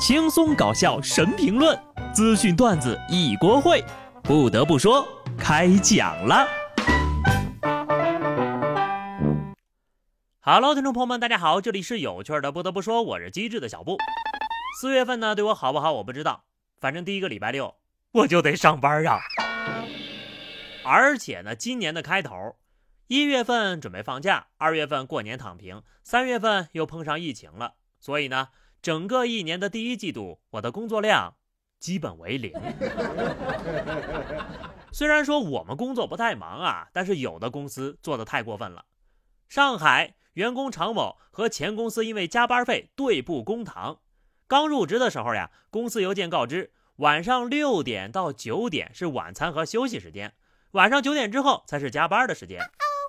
轻松搞笑神评论，资讯段子一锅烩。不得不说，开讲了。Hello，听众朋友们，大家好，这里是有趣的。不得不说，我是机智的小布。四月份呢，对我好不好我不知道，反正第一个礼拜六我就得上班啊。而且呢，今年的开头，一月份准备放假，二月份过年躺平，三月份又碰上疫情了，所以呢，整个一年的第一季度，我的工作量基本为零。虽然说我们工作不太忙啊，但是有的公司做的太过分了。上海员工常某和前公司因为加班费对簿公堂，刚入职的时候呀，公司邮件告知晚上六点到九点是晚餐和休息时间。晚上九点之后才是加班的时间。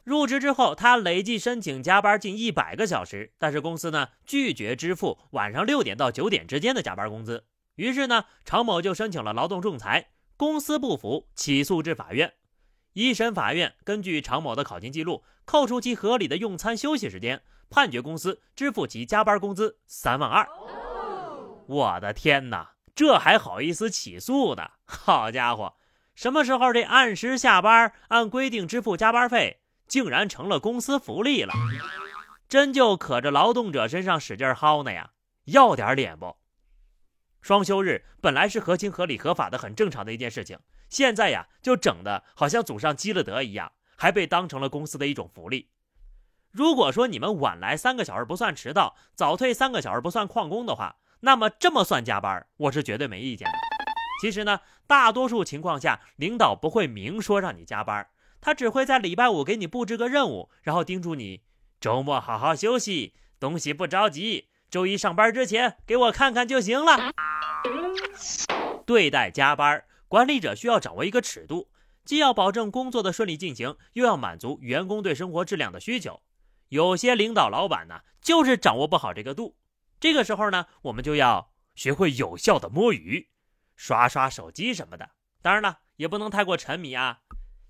入职之后，他累计申请加班近一百个小时，但是公司呢拒绝支付晚上六点到九点之间的加班工资。于是呢，常某就申请了劳动仲裁，公司不服，起诉至法院。一审法院根据常某的考勤记录，扣除其合理的用餐休息时间，判决公司支付其加班工资三万二。我的天哪，这还好意思起诉呢？好家伙！什么时候这按时下班、按规定支付加班费，竟然成了公司福利了？真就可着劳动者身上使劲薅呢呀！要点脸不？双休日本来是合情合理、合法的、很正常的一件事情，现在呀，就整的好像祖上积了德一样，还被当成了公司的一种福利。如果说你们晚来三个小时不算迟到，早退三个小时不算旷工的话，那么这么算加班，我是绝对没意见的。其实呢，大多数情况下，领导不会明说让你加班，他只会在礼拜五给你布置个任务，然后叮嘱你周末好好休息，东西不着急，周一上班之前给我看看就行了。对待加班，管理者需要掌握一个尺度，既要保证工作的顺利进行，又要满足员工对生活质量的需求。有些领导老板呢，就是掌握不好这个度。这个时候呢，我们就要学会有效的摸鱼。刷刷手机什么的，当然了，也不能太过沉迷啊。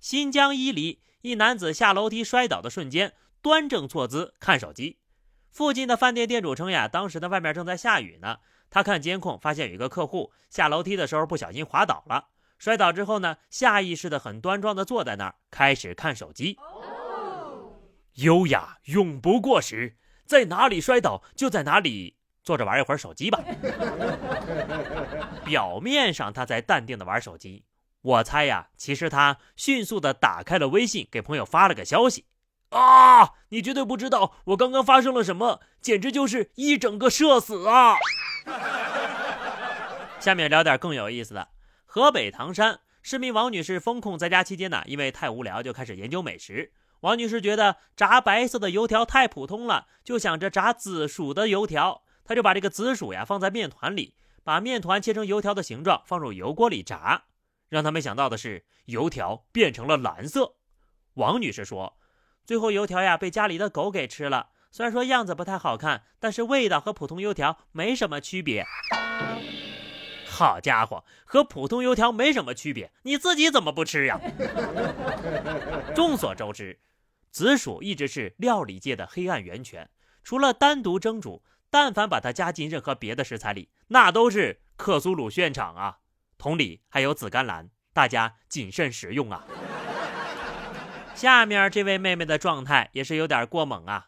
新疆伊犁一男子下楼梯摔倒的瞬间，端正坐姿看手机。附近的饭店店主称呀，当时的外面正在下雨呢。他看监控，发现有一个客户下楼梯的时候不小心滑倒了，摔倒之后呢，下意识的很端庄的坐在那儿，开始看手机。优雅永不过时，在哪里摔倒就在哪里。坐着玩一会儿手机吧。表面上他在淡定的玩手机，我猜呀，其实他迅速的打开了微信，给朋友发了个消息。啊，你绝对不知道我刚刚发生了什么，简直就是一整个社死啊！下面聊点更有意思的。河北唐山市民王女士封控在家期间呢，因为太无聊，就开始研究美食。王女士觉得炸白色的油条太普通了，就想着炸紫薯的油条。她就把这个紫薯呀放在面团里，把面团切成油条的形状，放入油锅里炸。让他没想到的是，油条变成了蓝色。王女士说：“最后油条呀被家里的狗给吃了，虽然说样子不太好看，但是味道和普通油条没什么区别。”好家伙，和普通油条没什么区别，你自己怎么不吃呀？众所周知，紫薯一直是料理界的黑暗源泉，除了单独蒸煮。但凡把它加进任何别的食材里，那都是克苏鲁现场啊！同理，还有紫甘蓝，大家谨慎食用啊。下面这位妹妹的状态也是有点过猛啊！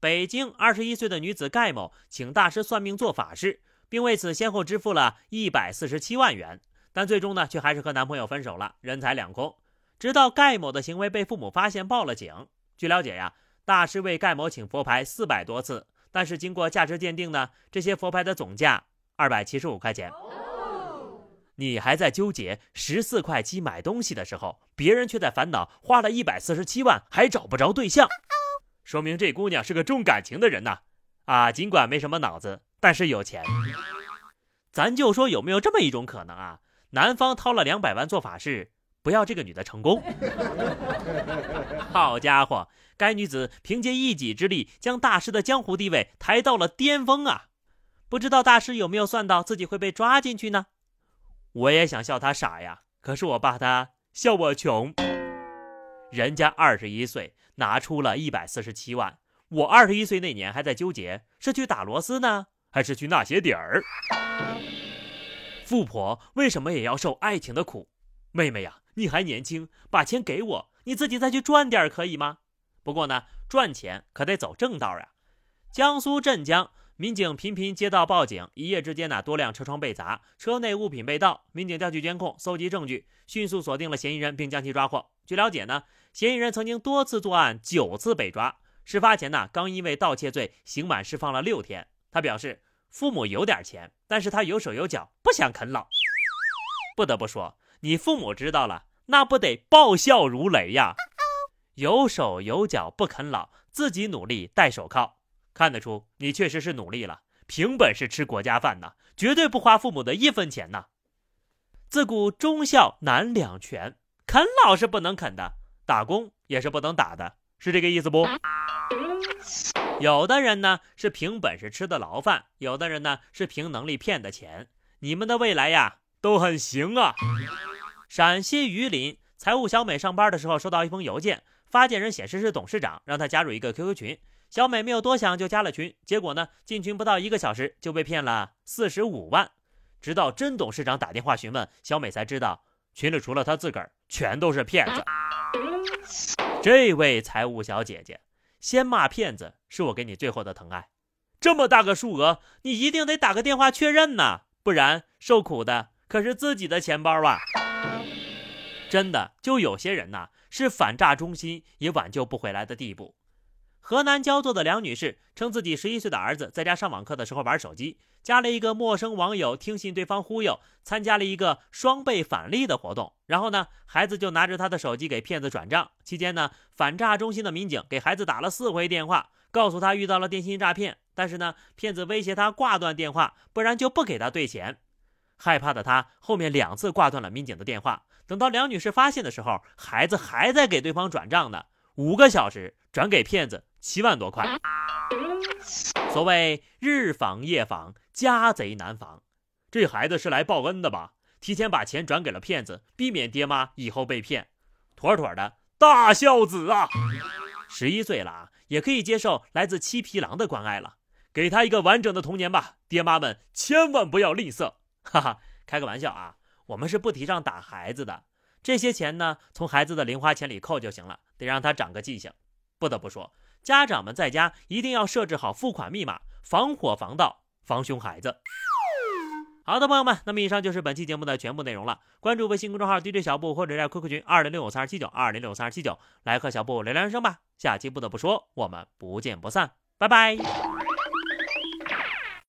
北京二十一岁的女子盖某请大师算命做法事，并为此先后支付了一百四十七万元，但最终呢，却还是和男朋友分手了，人财两空。直到盖某的行为被父母发现，报了警。据了解呀，大师为盖某请佛牌四百多次。但是经过价值鉴定呢，这些佛牌的总价二百七十五块钱。你还在纠结十四块七买东西的时候，别人却在烦恼花了一百四十七万还找不着对象，说明这姑娘是个重感情的人呐。啊，尽管没什么脑子，但是有钱。咱就说有没有这么一种可能啊？男方掏了两百万做法事，不要这个女的成功。好家伙！该女子凭借一己之力，将大师的江湖地位抬到了巅峰啊！不知道大师有没有算到自己会被抓进去呢？我也想笑他傻呀，可是我怕他笑我穷。人家二十一岁拿出了一百四十七万，我二十一岁那年还在纠结是去打螺丝呢，还是去纳鞋底儿。富婆为什么也要受爱情的苦？妹妹呀，你还年轻，把钱给我，你自己再去赚点可以吗？不过呢，赚钱可得走正道呀。江苏镇江民警频频接到报警，一夜之间呢，多辆车窗被砸，车内物品被盗。民警调取监控，搜集证据，迅速锁定了嫌疑人，并将其抓获。据了解呢，嫌疑人曾经多次作案，九次被抓。事发前呢，刚因为盗窃罪刑满释放了六天。他表示，父母有点钱，但是他有手有脚，不想啃老。不得不说，你父母知道了，那不得爆笑如雷呀！有手有脚不啃老，自己努力戴手铐，看得出你确实是努力了，凭本事吃国家饭呢，绝对不花父母的一分钱呢。自古忠孝难两全，啃老是不能啃的，打工也是不能打的。是这个意思不？有的人呢是凭本事吃的牢饭，有的人呢是凭能力骗的钱。你们的未来呀都很行啊！陕西榆林财务小美上班的时候收到一封邮件，发件人显示是董事长，让她加入一个 QQ 群。小美没有多想就加了群，结果呢进群不到一个小时就被骗了四十五万。直到真董事长打电话询问，小美才知道群里除了她自个儿全都是骗子。这位财务小姐姐，先骂骗子是我给你最后的疼爱。这么大个数额，你一定得打个电话确认呐，不然受苦的可是自己的钱包啊！真的，就有些人呐，是反诈中心也挽救不回来的地步。河南焦作的梁女士称，自己十一岁的儿子在家上网课的时候玩手机，加了一个陌生网友，听信对方忽悠，参加了一个双倍返利的活动。然后呢，孩子就拿着他的手机给骗子转账。期间呢，反诈中心的民警给孩子打了四回电话，告诉他遇到了电信诈骗。但是呢，骗子威胁他挂断电话，不然就不给他兑钱。害怕的他后面两次挂断了民警的电话。等到梁女士发现的时候，孩子还在给对方转账呢，五个小时转给骗子。七万多块。所谓日防夜防，家贼难防。这孩子是来报恩的吧？提前把钱转给了骗子，避免爹妈以后被骗，妥妥的大孝子啊！十一岁了啊，也可以接受来自七匹狼的关爱了。给他一个完整的童年吧，爹妈们千万不要吝啬。哈哈，开个玩笑啊，我们是不提倡打孩子的。这些钱呢，从孩子的零花钱里扣就行了，得让他长个记性。不得不说。家长们在家一定要设置好付款密码，防火防盗防熊孩子。好的，朋友们，那么以上就是本期节目的全部内容了。关注微信公众号 DJ 小布或者在 QQ 群二零六五三二七九二零六五三二七九，来和小布聊聊人生吧。下期不得不说，我们不见不散，拜拜。